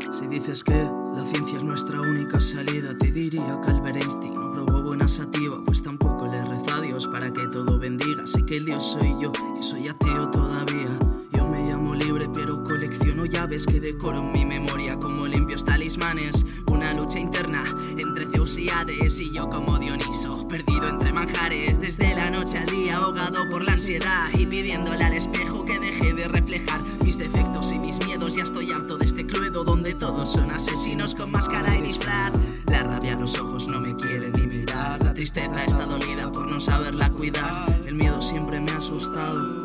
Si dices que la ciencia es nuestra única salida, te diría que Albert Einstein no probó buena sativa, pues tampoco le reza a Dios para que todo bendiga. Sé que el Dios soy yo y soy ateo todavía. Yo me llamo libre, pero colecciono llaves que decoro mi memoria como limpios talismanes. Una lucha interna entre Zeus y Hades y yo como Dioniso, perdido entre manjares. Desde la noche al día, ahogado por la ansiedad y pidiéndole al espejo que deje de reflejar mis defectos mis miedos. Ya estoy harto de este cluedo donde todos son asesinos con máscara y disfraz. La rabia a los ojos no me quiere ni mirar. La tristeza está dolida por no saberla cuidar. El miedo siempre me ha asustado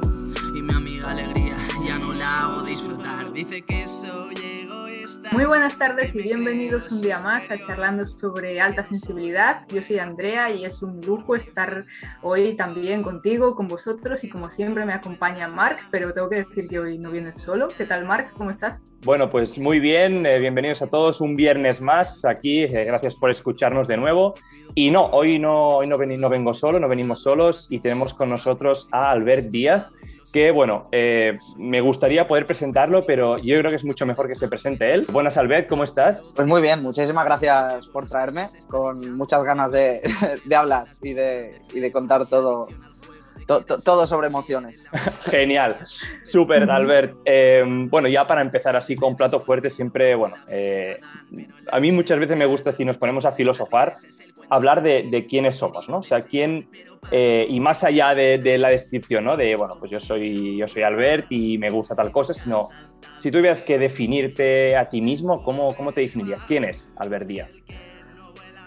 y mi amiga alegría ya no la hago disfrutar. Dice que soy. Muy buenas tardes y bienvenidos un día más a Charlando sobre Alta Sensibilidad. Yo soy Andrea y es un lujo estar hoy también contigo, con vosotros y como siempre me acompaña Marc, pero tengo que decir que hoy no vienes solo. ¿Qué tal Marc? ¿Cómo estás? Bueno, pues muy bien, eh, bienvenidos a todos un viernes más aquí, eh, gracias por escucharnos de nuevo. Y no, hoy no, hoy no, ven- no vengo solo, no venimos solos y tenemos con nosotros a Albert Díaz, que bueno, eh, me gustaría poder presentarlo, pero yo creo que es mucho mejor que se presente él. Buenas Albert, ¿cómo estás? Pues muy bien, muchísimas gracias por traerme, con muchas ganas de, de hablar y de, y de contar todo, to- to- todo sobre emociones. Genial, súper Albert. Eh, bueno, ya para empezar así con plato fuerte, siempre, bueno, eh, a mí muchas veces me gusta si nos ponemos a filosofar, hablar de, de quiénes somos, ¿no? O sea, quién, eh, y más allá de, la descripción, ¿no? De, bueno, pues yo soy, yo soy Albert y me gusta tal cosa, sino si tuvieras que definirte a ti mismo, ¿cómo, cómo te definirías? ¿Quién es Albert Díaz?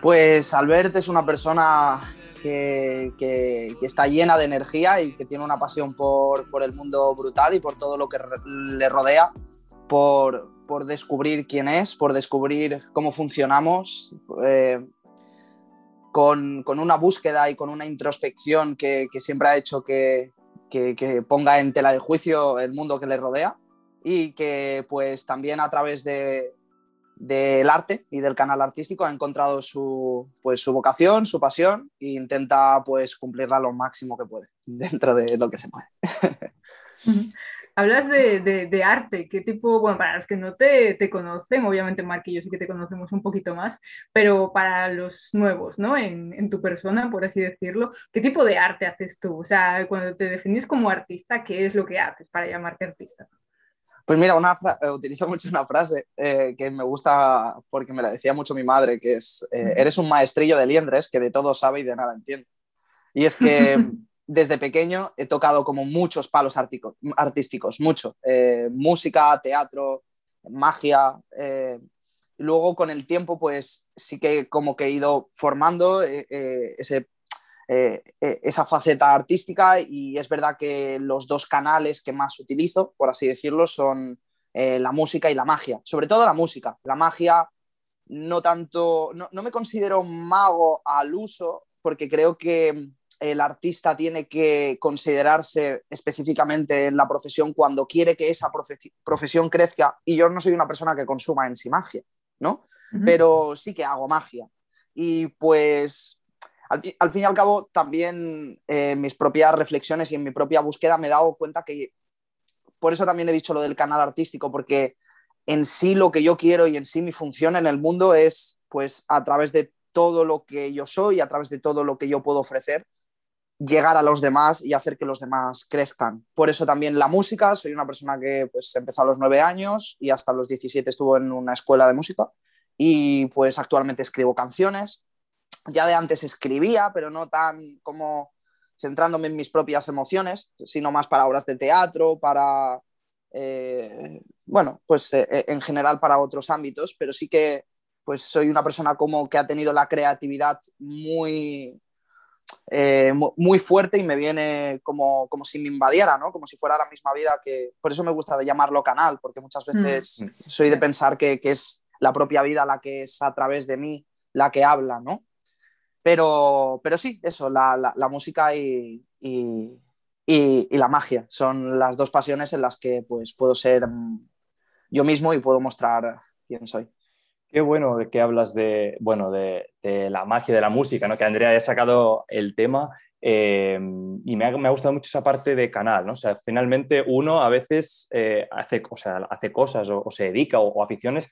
Pues Albert es una persona que, que- está llena de energía y que tiene una pasión por, por el mundo brutal y por todo lo que le rodea, por, por descubrir quién es, por descubrir cómo funcionamos, eh, con, con una búsqueda y con una introspección que, que siempre ha hecho que, que- ponga en tela de juicio el mundo que le rodea y que pues también a través de, del arte y del canal artístico ha encontrado su, pues, su vocación, su pasión e intenta pues cumplirla lo máximo que puede dentro de lo que se puede. Hablas de, de- de arte, ¿qué tipo, bueno, para los que no te, te conocen, obviamente Marc y yo sí que te conocemos un poquito más, pero para los nuevos, ¿no? En, en tu persona, por así decirlo, ¿qué tipo de arte haces tú? O sea, cuando te definís como artista, ¿qué es lo que haces para llamarte artista? Pues mira, una eh, utilizo mucho una frase eh, que me gusta porque me la decía mucho mi madre, que es, eh, eres un maestrillo de liendres que de todo sabe y de nada entiende. Y es que desde pequeño he tocado como muchos palos artísticos, mucho. Eh, música, teatro, magia. eh, luego con el tiempo, pues sí que como que he ido formando eh, eh, esa faceta artística y es verdad que los dos canales que más utilizo, por así decirlo, son la música y la magia. Sobre todo la música. La magia no tanto, no me considero mago al uso porque creo que el artista tiene que considerarse específicamente en la profesión cuando quiere que esa profe- profesión crezca y yo no soy una persona que consuma en sí magia, ¿no? Pero sí que hago magia. Y pues al, fi- al fin y al cabo también eh, en mis propias reflexiones y en mi propia búsqueda me he dado cuenta que por eso también he dicho lo del canal artístico, porque en sí lo que yo quiero y en sí mi función en el mundo es pues a través de todo lo que yo soy, a través de todo lo que yo puedo ofrecer, llegar a los demás y hacer que los demás crezcan. Por eso también la música, soy una persona que pues empezó a los nueve años y hasta los 17 estuvo en una escuela de música y pues actualmente escribo canciones. Ya de antes escribía, pero no tan como centrándome en mis propias emociones, sino más para obras de teatro, para, eh, bueno, pues eh, en general para otros ámbitos, pero sí que pues soy una persona como que ha tenido la creatividad muy, eh, mu- muy fuerte y me viene como, como si me invadiera, ¿no? Como si fuera la misma vida que... Por eso me gusta de llamarlo canal, porque muchas veces soy de pensar que, que es la propia vida la que es a través de mí la que habla, ¿no? Pero, pero sí, eso, la, la- la música y, y- y- y la magia son las dos pasiones en las que pues, puedo ser mm, yo mismo y puedo mostrar quién soy. Qué bueno de que hablas de, bueno, de, de la magia de la música, ¿no? Que Andrea haya sacado el tema eh, y me ha, me ha gustado mucho esa parte de canal, ¿no? O sea, finalmente uno a veces eh, hace, o sea, hace cosas o, o se dedica o, o aficiones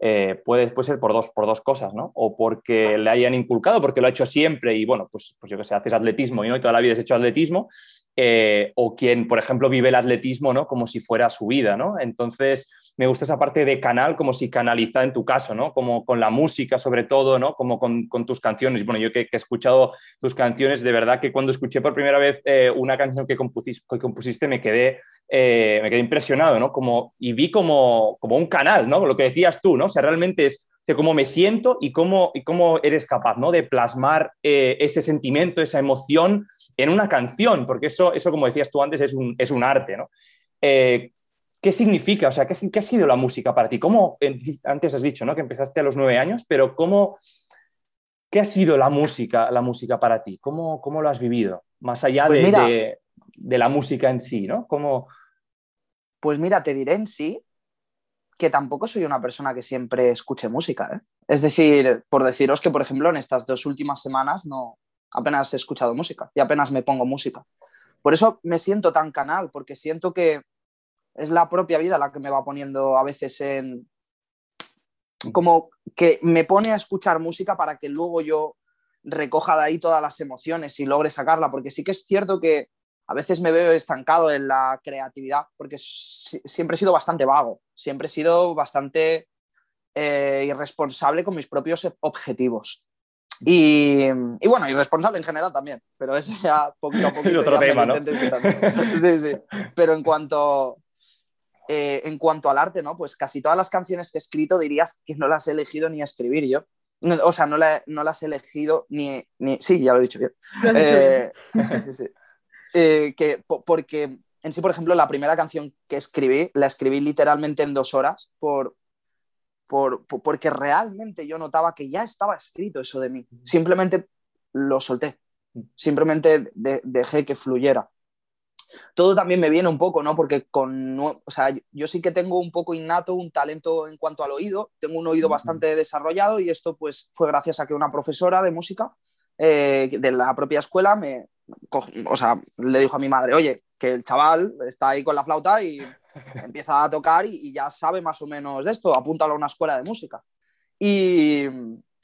eh, puede, puede, ser por dos, por dos cosas, ¿no? O porque le hayan inculcado, porque lo ha hecho siempre y, bueno, pues, pues yo que sé, haces atletismo y, ¿no? y toda la vida has hecho atletismo, eh, o quien, por ejemplo, vive el atletismo, ¿no? Como si fuera su vida, ¿no? Entonces, me gusta esa parte de canal, como si canaliza en tu caso, ¿no? Como con la música, sobre todo, ¿no? Como con, tus canciones. Bueno, yo que, he escuchado tus canciones, de verdad que cuando escuché por primera vez eh, una canción que compusiste, me quedé eh, me quedé impresionado, ¿no? Como, y vi como, como un canal, ¿no? Lo que decías tú, ¿no? O sea, realmente es o cómo me siento y cómo, y cómo eres capaz, ¿no? De plasmar eh, ese sentimiento, esa emoción en una canción, porque eso, eso como decías tú antes, es un, es un arte, ¿no? Eh, ¿Qué significa? O sea, ¿qué, ¿qué, ha sido la música para ti? ¿Cómo, antes has dicho, ¿no? Que empezaste a los nueve años, pero ¿cómo, ¿qué ha sido la música, la música para ti? ¿Cómo, cómo lo has vivido? Más allá pues de, de, de la música en sí, ¿no? ¿Cómo... Pues mira, te diré en sí que tampoco soy una persona que siempre escuche música. ¿eh? Es decir, por deciros que, por ejemplo, en estas dos últimas semanas no apenas he escuchado música y apenas me pongo música. Por eso me siento tan canal, porque siento que es la propia vida la que me va poniendo a veces en... como que me pone a escuchar música para que luego yo recoja de ahí todas las emociones y logre sacarla, porque sí que es cierto que a veces me veo estancado en la creatividad porque siempre he sido bastante vago, siempre he sido bastante eh, irresponsable con mis propios objetivos. Y, y, bueno, irresponsable en general también, pero eso ya poquito a poquito. otro tema, ¿no? Sí, sí. Pero en cuanto, eh, en cuanto al arte, ¿no? Pues casi todas las canciones que he escrito dirías que no las he elegido ni a escribir yo. o sea, no, no, las he elegido ni, ni... Sí, ya lo he dicho bien. Eh, sí, sí. Eh, que, porque en sí, por ejemplo, la primera canción que escribí, la escribí literalmente en dos horas por, por, porque realmente yo notaba que ya estaba escrito eso de mí. Simplemente lo solté, simplemente dejé que fluyera. Todo también me viene un poco, ¿no? Porque con, o sea, yo sí que tengo un poco innato, un talento en cuanto al oído, tengo un oído bastante desarrollado y esto pues fue gracias a que una profesora de música eh, de la propia escuela me, o sea, le dijo a mi madre, oye, que el chaval está ahí con la flauta y empieza a tocar y, ya sabe más o menos de esto, apúntalo a una escuela de música. Y,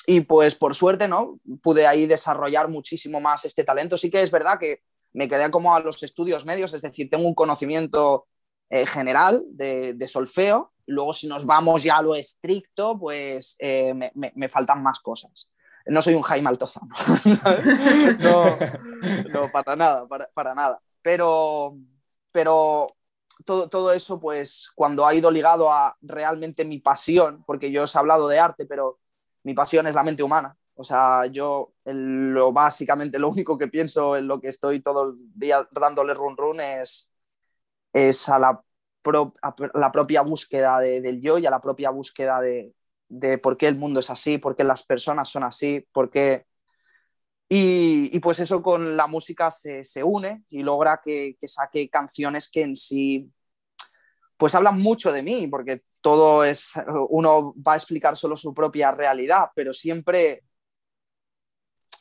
y, pues por suerte, ¿no? Pude ahí desarrollar muchísimo más este talento. Sí que es verdad que me quedé como a los estudios medios, es decir, tengo un conocimiento eh, general de, de, solfeo. Luego, si nos vamos ya a lo estricto, pues eh, me, me, me faltan más cosas no soy un Jaime Altozano, no, no, para nada, para, nada. Pero, pero todo, todo, eso, pues cuando ha ido ligado a realmente mi pasión, porque yo os he hablado de arte, pero mi pasión es la mente humana. O sea, yo lo básicamente lo único que pienso en lo que estoy todo el día dándole run run es, es a, la la propia búsqueda del yo y a la propia búsqueda de, de por qué el mundo es así, por qué las personas son así, por qué... Y, pues eso con la música se, une y logra que, saque canciones que en sí pues hablan mucho de mí, porque todo es, uno va a explicar solo su propia realidad, pero siempre,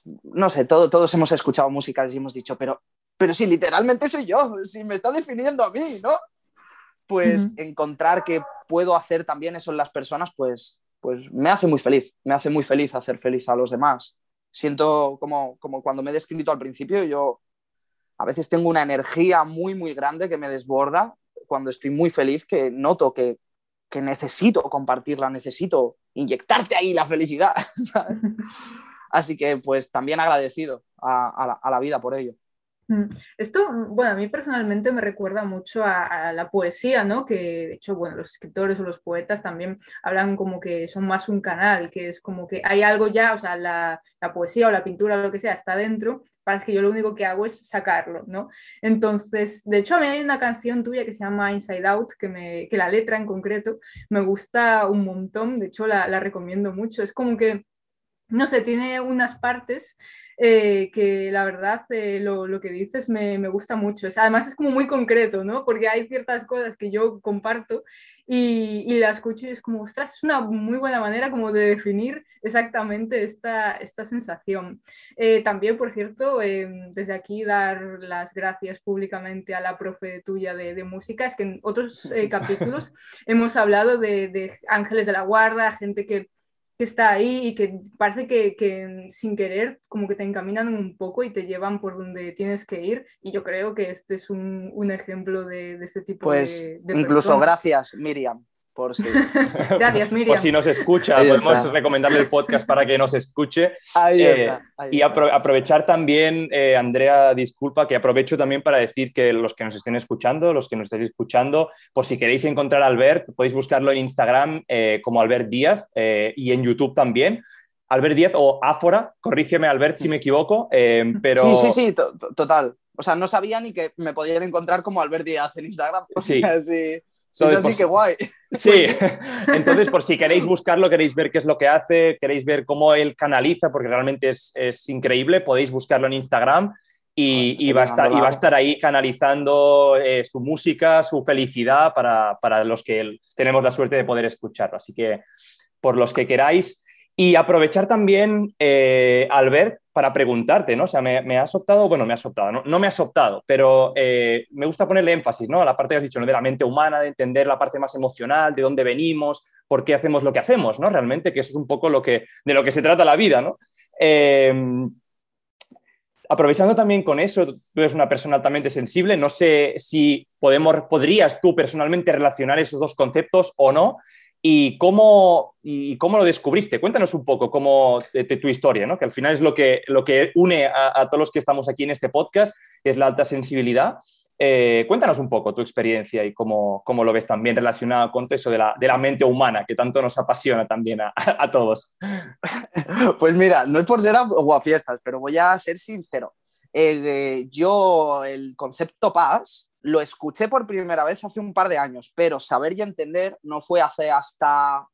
no sé, todo, todos hemos escuchado música y hemos dicho, pero, pero si literalmente soy yo, si me está definiendo a mí, ¿no? Pues encontrar que puedo hacer también eso en las personas, pues, pues me hace muy feliz, me hace muy feliz hacer feliz a los demás. Siento como, como cuando me he descrito al principio, yo a veces tengo una energía muy, muy grande que me desborda cuando estoy muy feliz, que noto que, que necesito compartirla, necesito inyectarte ahí la felicidad. Así que pues también agradecido a, la, a la vida por ello. Esto, mm, bueno, a mí personalmente me recuerda mucho a, la poesía, ¿no? Que de hecho, bueno, los escritores o los poetas también hablan como que son más un canal, que es como que hay algo ya, o sea, la, poesía o la pintura o lo que sea está dentro, para que yo lo único que hago es sacarlo, ¿no? Entonces, de hecho, a mí hay una canción tuya que se llama Inside Out, que, me, que la letra en concreto me gusta un montón, de hecho, la, la recomiendo mucho. Es como que, no sé, tiene unas partes eh, que la verdad eh, lo, lo, que dices me, me, gusta mucho. Es, además es como muy concreto, ¿no? Porque hay ciertas cosas que yo comparto y, y la escucho y es como, ostras, es una muy buena manera como de definir exactamente esta, esta sensación. Eh, también, por cierto, em, desde aquí dar las gracias públicamente a la profe tuya de, de música. Es que en otros capítulos hemos hablado de, de ángeles de la guarda, gente que que está ahí y que parece que, que, sin querer como que te encaminan un poco y te llevan por donde tienes que ir y yo creo que este es un, un ejemplo de, de, este tipo pues, de, de incluso personas. gracias Miriam por si... Gracias, Miriam. Por si nos escucha, ahí podemos está. recomendarle el podcast para que nos escuche. Ahí eh, está, ahí y apro aprovechar también, eh, Andrea, disculpa, que aprovecho también para decir que los que nos estén escuchando, los que nos estéis escuchando, por si queréis encontrar a Albert, podéis buscarlo en Instagram eh, como Albert Díaz eh, y en YouTube también. Albert Díaz o Áfora, corrígeme Albert si me equivoco, pero... Sí, sí, sí, total. O sea, no sabía ni que me podían encontrar como Albert Díaz en Instagram. Sí. sí. Es así, que guay. Sí, entonces por si queréis buscarlo, queréis ver qué es lo que hace, queréis ver cómo él canaliza, porque realmente es, es increíble, podéis buscarlo en Instagram y, y, va, a estar, y va, a estar, ahí canalizando eh, su música, su felicidad para, para los que tenemos la suerte de poder escucharlo. Así que por los que queráis, y aprovechar también, eh, Albert, para preguntarte, ¿no? O sea, me, me, has optado, bueno, me has optado, no, no me has optado, pero eh, me gusta ponerle énfasis, ¿no? A la parte que has dicho, ¿no? De la mente humana, de entender la parte más emocional, de dónde venimos, por qué hacemos lo que hacemos, ¿no? Realmente, que eso es un poco lo que, de lo que se trata la vida, ¿no? Eh, aprovechando también con eso, tú eres una persona altamente sensible, no sé si podemos, podrías tú personalmente relacionar esos dos conceptos o no, ¿Y cómo, ¿Y cómo lo descubriste? Cuéntanos un poco cómo, tu historia, ¿no? que al final es lo que, lo que une a, todos los que estamos aquí en este podcast, es la alta sensibilidad. Eh, cuéntanos un poco tu experiencia y cómo, cómo, lo ves también relacionado con eso de la, de la mente humana, que tanto nos apasiona también a, a todos. Pues mira, no es por ser aguafiestas, pero voy a ser sincero. Eh, yo el concepto paz lo escuché por primera vez hace un par de años, pero saber y entender no fue hace hasta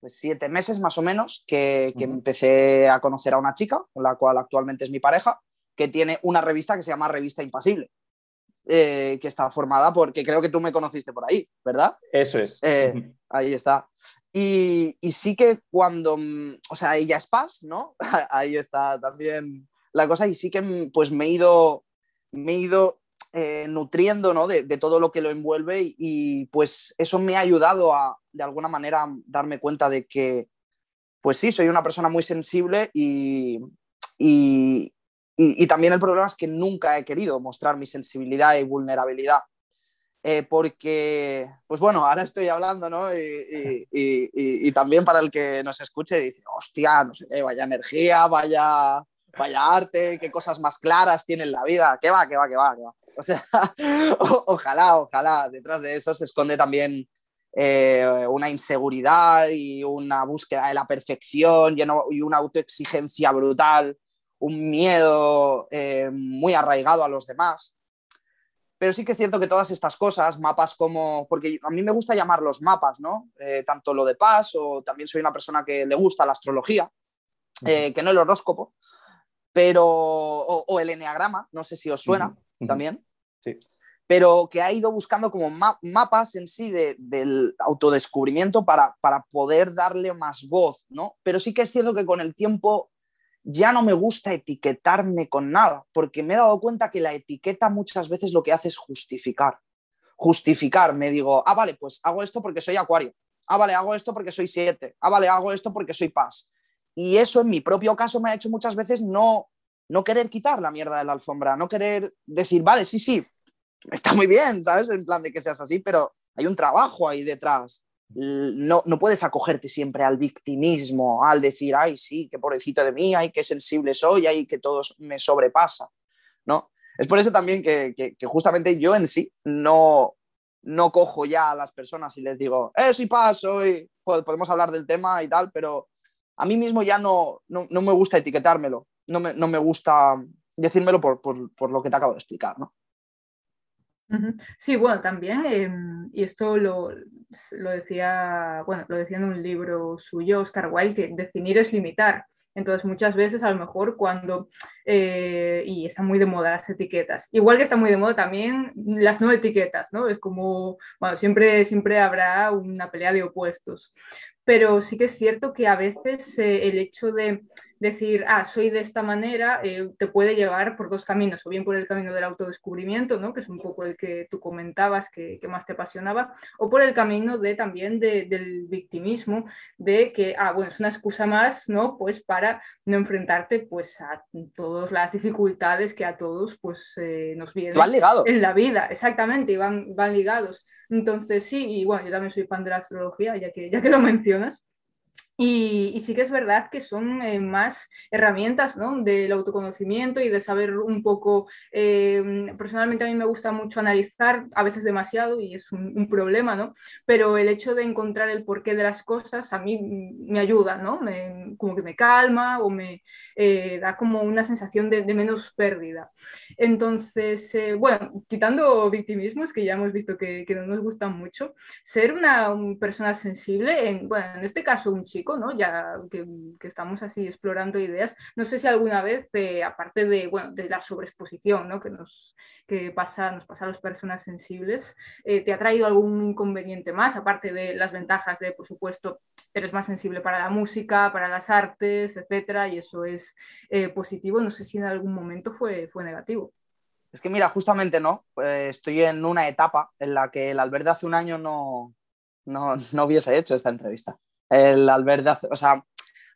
pues, siete meses más o menos que, que uh -huh. empecé a conocer a una chica, con la cual actualmente es mi pareja, que tiene una revista que se llama Revista Impasible. Eh, que está formada porque creo que tú me conociste por ahí, ¿verdad? Eso es. Eh, ahí está. Y, y, sí que cuando, o sea, ella es paz, ¿no? ahí está también la cosa y sí que pues me he ido, me he ido eh, nutriendo ¿no? de, de, todo lo que lo envuelve y, pues eso me ha ayudado a de alguna manera darme cuenta de que pues sí, soy una persona muy sensible y, y, y también el problema es que nunca he querido mostrar mi sensibilidad y vulnerabilidad. Eh, porque, pues bueno, ahora estoy hablando, ¿no? Y, y, también para el que nos escuche dice, hostia, no sé qué, vaya energía, vaya, vaya arte, qué cosas más claras tiene en la vida, va, qué va, qué va, qué va. O sea, o, ojalá, ojalá, detrás de eso se esconde también eh, una inseguridad y una búsqueda de la perfección y una autoexigencia brutal, un miedo eh, muy arraigado a los demás. Pero sí que es cierto que todas estas cosas, mapas como, porque a mí me gusta llamarlos mapas, ¿no? Eh, tanto lo de paz o también soy una persona que le gusta la astrología, que no el horóscopo, pero, o, o el enneagrama, no sé si os suena. Uh -huh también. Sí. Pero que ha ido buscando como ma mapas en sí de, del autodescubrimiento para, para poder darle más voz, ¿no? Pero sí que es cierto que con el tiempo ya no me gusta etiquetarme con nada, porque me he dado cuenta que la etiqueta muchas veces lo que hace es justificar. Justificar, me digo, ah, vale, pues hago esto porque soy acuario. Ah, vale, hago esto porque soy siete. Ah, vale, hago esto porque soy paz. Y eso en mi propio caso me ha hecho muchas veces no no querer quitar la mierda de la alfombra, no querer decir, vale, sí, sí, está muy bien, ¿sabes? En plan de que seas así, pero hay un trabajo ahí detrás. No, no puedes acogerte siempre al victimismo, al decir, ay, sí, qué pobrecito de mí, ay, qué sensible soy, ay, que todo me sobrepasa, ¿no? Es por eso también que, que, justamente yo en sí no, no cojo ya a las personas y les digo, eh, soy paz, soy, podemos hablar del tema y tal, pero a mí mismo ya no, no, no me gusta etiquetármelo no me, no me gusta decírmelo por, por, por, lo que te acabo de explicar, ¿no? Sí, bueno, también, eh, y esto lo, lo, decía, bueno, lo decía en un libro suyo, Oscar Wilde, que definir es limitar. Entonces, muchas veces, a lo mejor, cuando, eh, y está muy de moda las etiquetas, igual que está muy de moda también las no etiquetas, ¿no? Es como, bueno, siempre, siempre habrá una pelea de opuestos, pero sí que es cierto que a veces eh, el hecho de decir, ah, soy de esta manera, eh, te puede llevar por dos caminos, o bien por el camino del autodescubrimiento, ¿no? que es un poco el que tú comentabas, que, más te apasionaba, o por el camino de también del victimismo, de que, ah, bueno, es una excusa más, ¿no? Pues para no enfrentarte pues a todas las dificultades que a todos pues eh, nos vienen en la vida, exactamente, y van, van ligados. Entonces sí, y bueno, yo también soy fan de la astrología, ya que, ya que lo mencionas. Y, sí que es verdad que son eh, más herramientas ¿no? del autoconocimiento y de saber un poco, eh, personalmente a mí me gusta mucho analizar, a veces demasiado y es un, problema, ¿no? pero el hecho de encontrar el porqué de las cosas a mí me ayuda, ¿no? Me, como que me calma o me eh, da como una sensación de, menos pérdida. Entonces, bueno, quitando victimismos, que ya hemos visto que, que no nos gustan mucho, ser una persona sensible, en, bueno, en este caso un chico, ya que, estamos así explorando ideas. No sé si alguna vez, eh, aparte de, bueno, de la sobreexposición ¿no? que, nos, que pasa, nos pasa a las personas sensibles, eh, ¿te ha traído algún inconveniente más, aparte de las ventajas de, por supuesto, eres más sensible para la música, para las artes, etcétera, y eso es eh, positivo? No sé si en algún momento fue, fue negativo. Es que mira, justamente no, estoy en una etapa en la que el Albert de hace un año no, no, no hubiese hecho esta entrevista el Albert, o sea,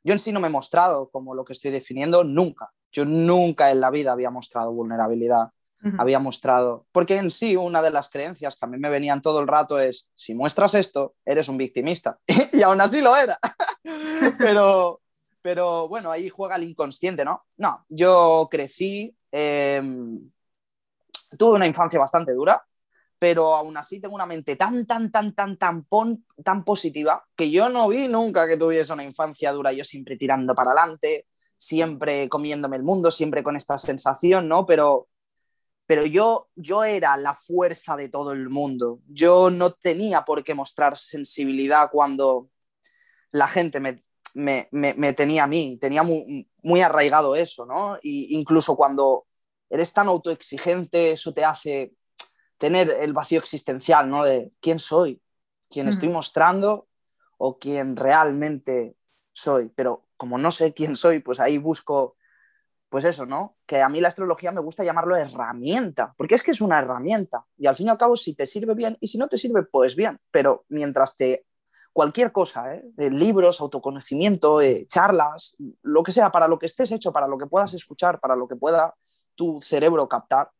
yo en sí no me he mostrado como lo que estoy definiendo nunca. Yo nunca en la vida había mostrado vulnerabilidad, había mostrado, porque en sí una de las creencias que a mí me venían todo el rato es, si muestras esto, eres un victimista. y aún así lo era. pero, pero bueno, ahí juega el inconsciente, ¿no? No, yo crecí, em, tuve una infancia bastante dura, pero aún así tengo una mente tan, tan, tan, tan, tan, tan positiva que yo no vi nunca que tuviese una infancia dura, yo siempre tirando para adelante, siempre comiéndome el mundo, siempre con esta sensación, ¿no? Pero, pero yo, yo era la fuerza de todo el mundo. Yo no tenía por qué mostrar sensibilidad cuando la gente me, me, me, tenía a mí, tenía muy, muy arraigado eso, ¿no? Y incluso cuando eres tan autoexigente, eso te hace tener el vacío existencial, ¿no? De quién soy, quién estoy mostrando o quién realmente soy. Pero como no sé quién soy, pues ahí busco, pues eso, ¿no? Que a mí la astrología me gusta llamarlo herramienta, porque es que es una herramienta. Y al fin y al cabo, si te sirve bien y si no te sirve, pues bien. Pero mientras te... Cualquier cosa, ¿eh? de libros, autoconocimiento, eh, charlas, lo que sea, para lo que estés hecho, para lo que puedas escuchar, para lo que pueda tu cerebro captar,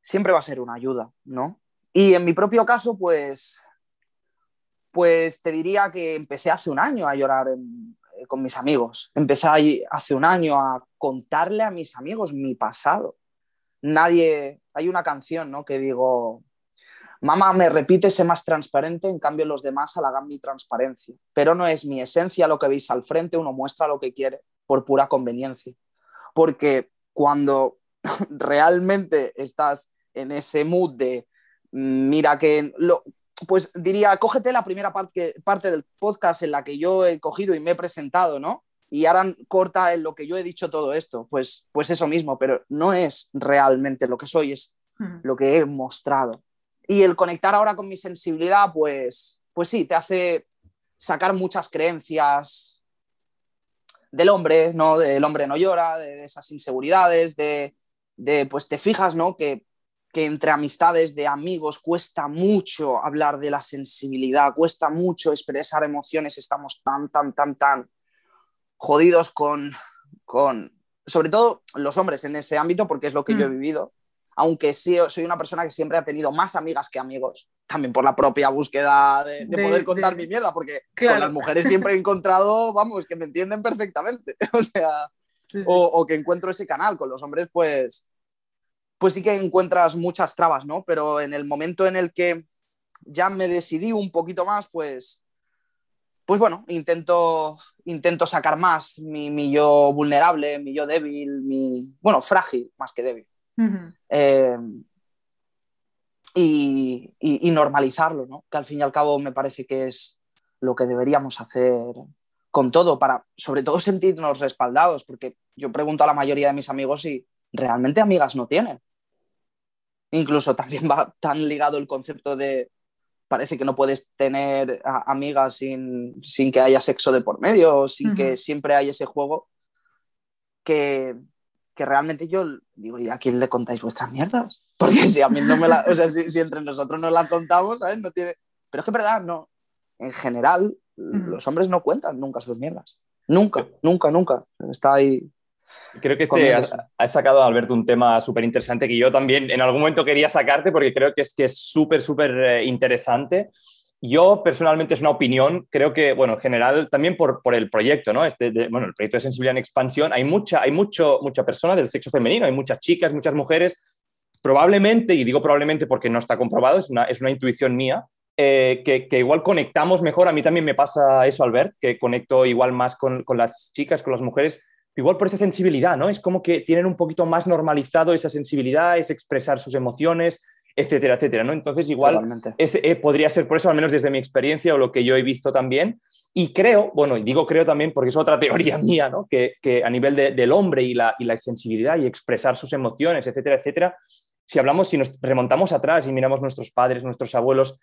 siempre va a ser una ayuda, ¿no? Y en mi propio caso, pues, pues te diría que empecé hace un año a llorar eh, con mis amigos. Empecé hace un año a contarle a mis amigos mi pasado. Nadie, hay una canción, ¿no? Que digo, mamá, me repite, sé más transparente, en cambio los demás halagan mi transparencia. Pero no es mi esencia lo que veis al frente, uno muestra lo que quiere por pura conveniencia. Porque cuando realmente estás en ese mood de mm, mira que lo, pues diría, cógete la primera parte, parte del podcast en la que yo he cogido y me he presentado, ¿no? Y ahora corta en lo que yo he dicho todo esto, pues, pues eso mismo, pero no es realmente lo que soy, es hmm. lo que he mostrado. Y el conectar ahora con mi sensibilidad, pues, pues sí, te hace sacar muchas creencias del hombre, ¿no? Del hombre no llora, de, de esas inseguridades, de, de, pues te fijas, ¿no? Que, que, entre amistades de amigos cuesta mucho hablar de la sensibilidad, cuesta mucho expresar emociones, estamos tan, tan, tan, tan jodidos con, con, sobre todo los hombres en ese ámbito, porque es lo que yo he mm. vivido, aunque sí, soy una persona que siempre ha tenido más amigas que amigos, también por la propia búsqueda de, poder contar mi mierda, porque con las mujeres siempre he encontrado, vamos, que me entienden perfectamente, o sea, o, que encuentro ese canal. Con los hombres, pues, pues sí que encuentras muchas trabas, ¿no? Pero en el momento en el que ya me decidí un poquito más, pues, pues bueno, intento, intento sacar más mi, yo vulnerable, mi yo débil, mi, bueno, frágil más que débil. Eh, y, y, normalizarlo, ¿no? Que al fin y al cabo me parece que es lo que deberíamos hacer con todo, para sobre todo sentirnos respaldados, porque yo pregunto a la mayoría de mis amigos si realmente amigas no tienen. Incluso también va tan ligado el concepto de parece que no puedes tener amigas sin, que haya sexo de por medio, sin que siempre haya ese juego, que, realmente yo digo, ¿y a quién le contáis vuestras mierdas? Porque si a mí no me la, o sea, si, entre nosotros nos las contamos, ¿sabes? No tiene... Pero es que es verdad, no. En general, los hombres no cuentan nunca sus mierdas. Nunca, nunca, nunca. Está ahí. Creo que este has, sacado, Alberto, un tema súper interesante que yo también en algún momento quería sacarte porque creo que es que es súper, súper eh, interesante. Yo personalmente es una opinión, creo que, bueno, en general también por, por el proyecto, ¿no? Este bueno, el proyecto de sensibilidad en expansión, hay mucha, hay mucho, mucha persona del sexo femenino, hay muchas chicas, muchas mujeres, probablemente, y digo probablemente porque no está comprobado, es una, es una intuición mía, eh, que, igual conectamos mejor. A mí también me pasa eso, Albert, que conecto igual más con, las chicas, con las mujeres, igual por esa sensibilidad, ¿no? Es como que tienen un poquito más normalizado esa sensibilidad, es expresar sus emociones, etcétera, etcétera, ¿no? Entonces, igual eh, podría ser por eso, al menos desde mi experiencia o lo que yo he visto también. Y creo, bueno, y digo creo también porque es otra teoría mía, ¿no? Que, a nivel del hombre y la, y la sensibilidad y expresar sus emociones, etcétera, etcétera, si hablamos, si nos remontamos atrás y miramos nuestros padres, nuestros abuelos,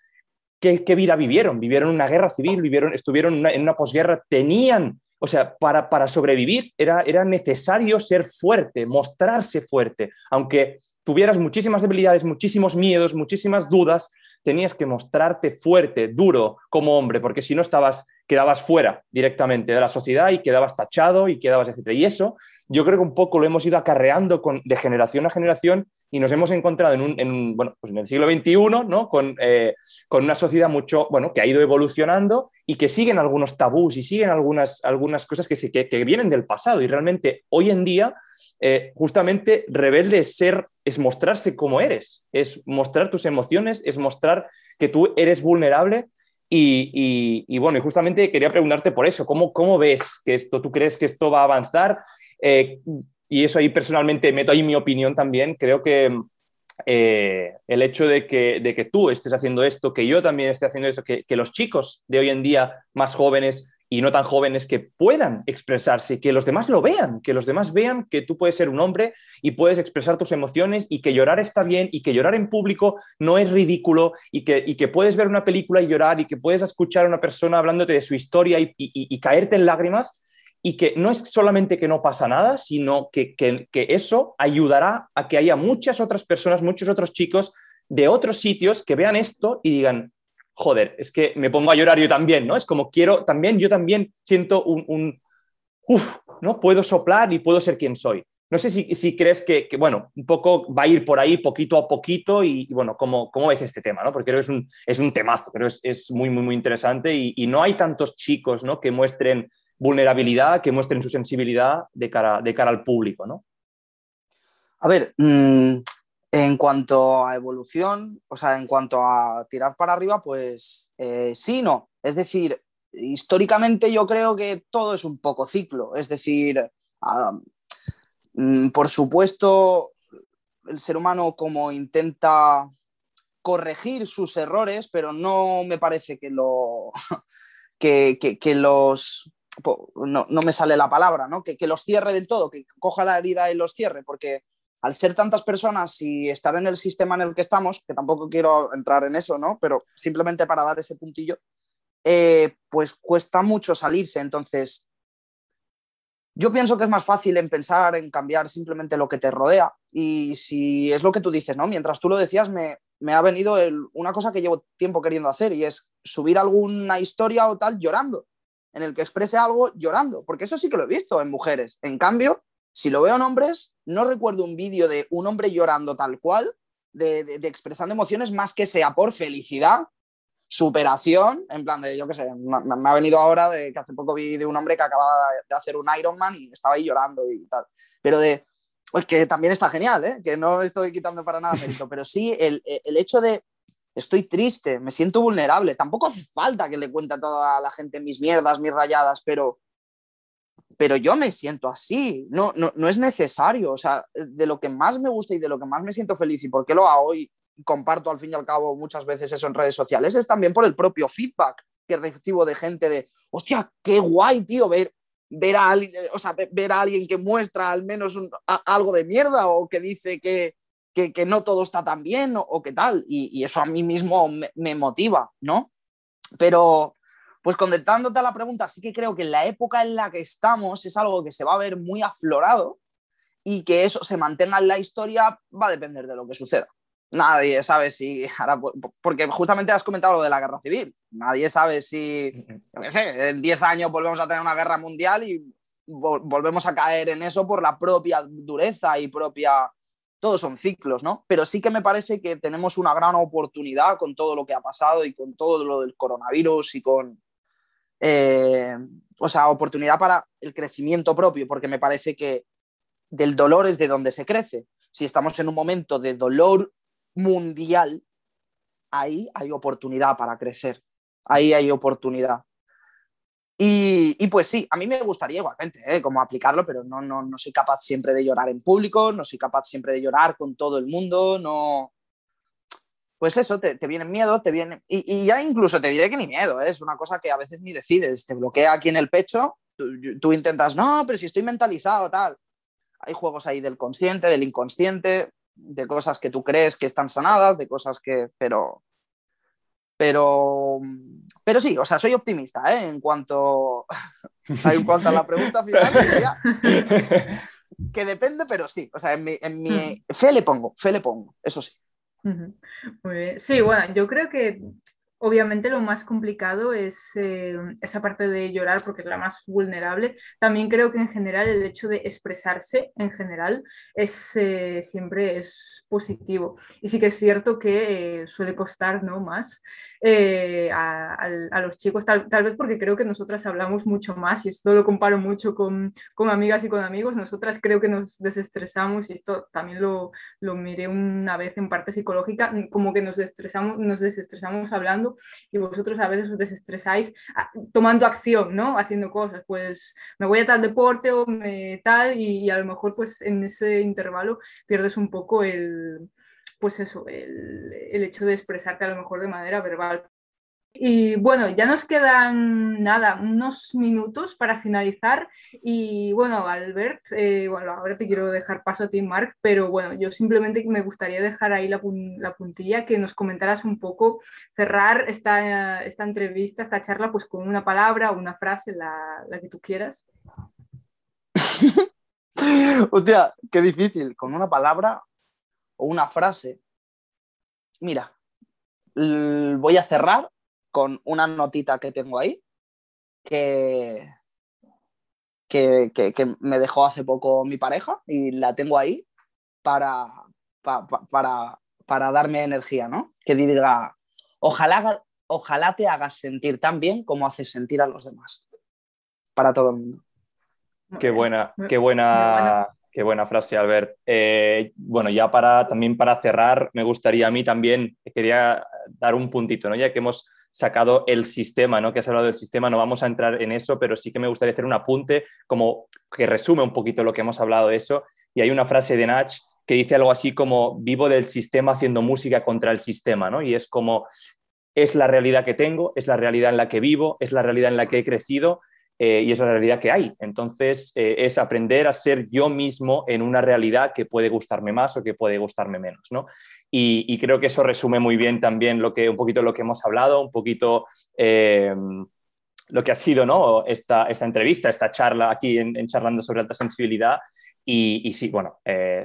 ¿qué, vida vivieron? Vivieron una guerra civil, vivieron, estuvieron en una posguerra, tenían, o sea, para, para sobrevivir era, era necesario ser fuerte, mostrarse fuerte, aunque tuvieras muchísimas debilidades, muchísimos miedos, muchísimas dudas, tenías que mostrarte fuerte, duro como hombre, porque si no estabas, quedabas fuera directamente de la sociedad y quedabas tachado y quedabas, etc. Y eso yo creo que un poco lo hemos ido acarreando con, de generación a generación y nos hemos encontrado en, un, en, bueno, pues en el siglo XXI ¿no? con, eh, con, una sociedad mucho, bueno, que ha ido evolucionando y que siguen algunos tabús y siguen algunas, algunas cosas que, que, que vienen del pasado y realmente hoy en día eh, justamente rebelde es ser, es mostrarse como eres, es mostrar tus emociones, es mostrar que tú eres vulnerable y, bueno, y justamente quería preguntarte por eso, ¿cómo, ¿cómo, ves que esto, tú crees que esto va a avanzar? Eh, y eso ahí personalmente meto ahí mi opinión también, creo que eh, el hecho de que, de que, tú estés haciendo esto, que yo también esté haciendo esto, que, que, los chicos de hoy en día más jóvenes y no tan jóvenes que puedan expresarse, que los demás lo vean, que los demás vean que tú puedes ser un hombre y puedes expresar tus emociones y que llorar está bien y que llorar en público no es ridículo y que, y que puedes ver una película y llorar y que puedes escuchar a una persona hablándote de su historia y, y, caerte en lágrimas y que no es solamente que no pasa nada, sino que, que, que eso ayudará a que haya muchas otras personas, muchos otros chicos de otros sitios que vean esto y digan, joder, es que me pongo a llorar yo también, ¿no? Es como quiero, también, yo también siento un, un uff, ¿no? Puedo soplar y puedo ser quien soy. No sé si, si crees que, que, bueno, un poco va a ir por ahí poquito a poquito y, bueno, ¿cómo, ¿cómo, es este tema? ¿no? Porque creo que es un, es un temazo, pero es, es muy, muy, muy interesante y, y, no hay tantos chicos ¿no? que muestren vulnerabilidad, que muestren su sensibilidad de cara, de cara al público, ¿no? A ver, mmm, en cuanto a evolución, o sea, en cuanto a tirar para arriba, pues eh, sí, no. Es decir, históricamente yo creo que todo es un poco ciclo. Es decir, mm, por supuesto, el ser humano como intenta corregir sus errores, pero no me parece que lo que, los no, me sale la palabra, ¿no? Que, que los cierre del todo, que coja la herida y los cierre, porque al ser tantas personas y estar en el sistema en el que estamos, que tampoco quiero entrar en eso, ¿no? Pero simplemente para dar ese puntillo, eh, pues cuesta mucho salirse. Entonces, yo pienso que es más fácil en pensar en cambiar simplemente lo que te rodea. Y si es lo que tú dices, ¿no? Mientras tú lo decías, me, ha venido una cosa que llevo tiempo queriendo hacer y es subir alguna historia o tal llorando, en el que exprese algo llorando, porque eso sí que lo he visto en mujeres. En cambio, si lo veo en hombres, no recuerdo un vídeo de un hombre llorando tal cual, de, expresando emociones más que sea por felicidad, superación, en plan de, yo qué sé, me, ha venido ahora de que hace poco vi de un hombre que acababa de hacer un Ironman y estaba ahí llorando y tal. Pero de, pues que también está genial, ¿eh? que no estoy quitando para nada mérito, pero sí el, el hecho de estoy triste, me siento vulnerable, tampoco hace falta que le cuente a toda la gente mis mierdas, mis rayadas, pero pero yo me siento así, no, no, no, es necesario, o sea, de lo que más me gusta y de lo que más me siento feliz y por qué lo hago y comparto al fin y al cabo muchas veces eso en redes sociales es también por el propio feedback que recibo de gente de, hostia, qué guay, tío, ver, ver, a, alguien, o sea, ver a alguien que muestra al menos algo de mierda o que dice que, que, no todo está tan bien o, qué tal. Y, eso a mí mismo me, motiva, ¿no? Pero, pues contestándote a la pregunta, sí que creo que en la época en la que estamos es algo que se va a ver muy aflorado y que eso se mantenga en la historia va a depender de lo que suceda. Nadie sabe si porque justamente has comentado lo de la guerra civil. Nadie sabe si, sé, en 10 años volvemos a tener una guerra mundial y volvemos a caer en eso por la propia dureza y propia todos son ciclos, ¿no? Pero sí que me parece que tenemos una gran oportunidad con todo lo que ha pasado y con todo lo del coronavirus y con, eh, o sea, oportunidad para el crecimiento propio, porque me parece que del dolor es de donde se crece. Si estamos en un momento de dolor mundial, ahí hay oportunidad para crecer, ahí hay oportunidad. Y, pues sí, a mí me gustaría igualmente, ¿eh? como aplicarlo, pero no, no, no soy capaz siempre de llorar en público, no soy capaz siempre de llorar con todo el mundo, no... Pues eso, te, te viene miedo, te viene... Y, ya incluso te diré que ni miedo, ¿eh? es una cosa que a veces ni decides, te bloquea aquí en el pecho, tú, intentas, no, pero si estoy mentalizado, tal. Hay juegos ahí del consciente, del inconsciente, de cosas que tú crees que están sanadas, de cosas que... Pero, pero, pero sí, o sea, soy optimista ¿eh? en, cuanto, en cuanto a la pregunta final. que depende, pero sí. O sea, en mi, en mi fe le pongo, fe le pongo, eso sí. Sí, bueno, yo creo que Obviamente lo más complicado es eh, esa parte de llorar porque es la más vulnerable. También creo que en general el hecho de expresarse en general es, eh, siempre es positivo. Y sí que es cierto que eh, suele costar ¿no? más a, los chicos, tal, vez porque creo que nosotras hablamos mucho más y esto lo comparo mucho con, con, amigas y con amigos. Nosotras creo que nos desestresamos y esto también lo, lo miré una vez en parte psicológica, como que nos, desestresamos, nos desestresamos hablando y vosotros a veces os desestresáis ah, tomando acción, ¿no? Haciendo cosas, pues me voy a tal deporte o me tal y, a lo mejor pues en ese intervalo pierdes un poco el, pues eso, el, el, hecho de expresarte a lo mejor de manera verbal. Y bueno, ya nos quedan nada, unos minutos para finalizar. Y bueno, Albert, eh, bueno, ahora te quiero dejar paso a ti, Mark, pero bueno, yo simplemente me gustaría dejar ahí la, puntilla, que nos comentaras un poco, cerrar esta, esta, entrevista, esta charla, pues con una palabra una frase, la, la que tú quieras. Hostia, qué difícil, con una palabra o una frase. Mira, voy a cerrar con una notita que tengo ahí que, que, me dejó hace poco mi pareja y la tengo ahí para, para, para darme energía, ¿no? Que diga, ojalá, ojalá te hagas sentir tan bien como haces sentir a los demás. Para todo el mundo. Qué buena, qué buena, qué buena frase, Albert. Eh, bueno, ya para también para cerrar, me gustaría a mí también, quería dar un puntito, ¿no? Ya que hemos sacado el sistema, ¿no? Que has hablado del sistema, no vamos a entrar en eso, pero sí que me gustaría hacer un apunte como que resume un poquito lo que hemos hablado de eso. Y hay una frase de Nach que dice algo así como vivo del sistema haciendo música contra el sistema, ¿no? Y es como es la realidad que tengo, es la realidad en la que vivo, es la realidad en la que he crecido eh, y es la realidad que hay. Entonces, eh, es aprender a ser yo mismo en una realidad que puede gustarme más o que puede gustarme menos, ¿no? Y, creo que eso resume muy bien también lo que, un poquito lo que hemos hablado, un poquito eh, lo que ha sido ¿no? esta, esta entrevista, esta charla aquí en, Charlando sobre Alta Sensibilidad. Y, sí, bueno,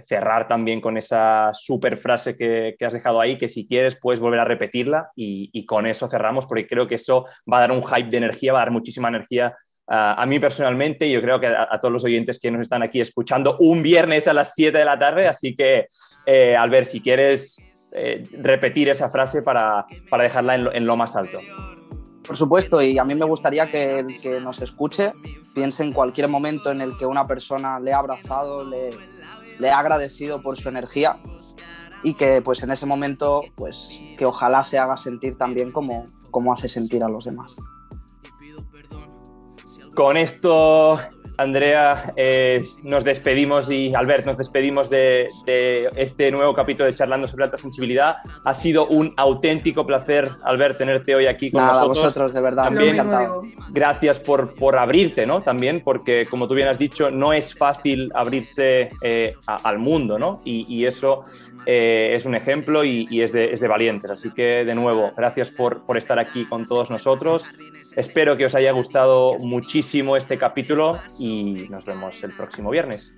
cerrar también con esa super frase que, has dejado ahí, que si quieres puedes volver a repetirla y, con eso cerramos, porque creo que eso va a dar un hype de energía, va a dar muchísima energía a mí personalmente y yo creo que a, todos los oyentes que nos están aquí escuchando un viernes a las 7 de la tarde. Así que, eh, Albert, si quieres eh, repetir esa frase para, para dejarla en lo, más alto. Por supuesto, y a mí me gustaría que el que nos escuche piense en cualquier momento en el que una persona le ha abrazado, le, le ha agradecido por su energía y que pues en ese momento pues que ojalá se haga sentir también como, como hace sentir a los demás con esto Andrea, eh, nos despedimos y Albert, nos despedimos de, este nuevo capítulo de Charlando sobre alta sensibilidad. Ha sido un auténtico placer, Albert, tenerte hoy aquí con Nada, nosotros. vosotros, de verdad, También, encantado. Gracias por, por abrirte, ¿no? También, porque como tú bien has dicho, no es fácil abrirse eh, al mundo, ¿no? Y, eso eh, es un ejemplo y, es, de, es, de, valientes. Así que, de nuevo, gracias por, por estar aquí con todos nosotros. Espero que os haya gustado muchísimo este capítulo y nos vemos el próximo viernes.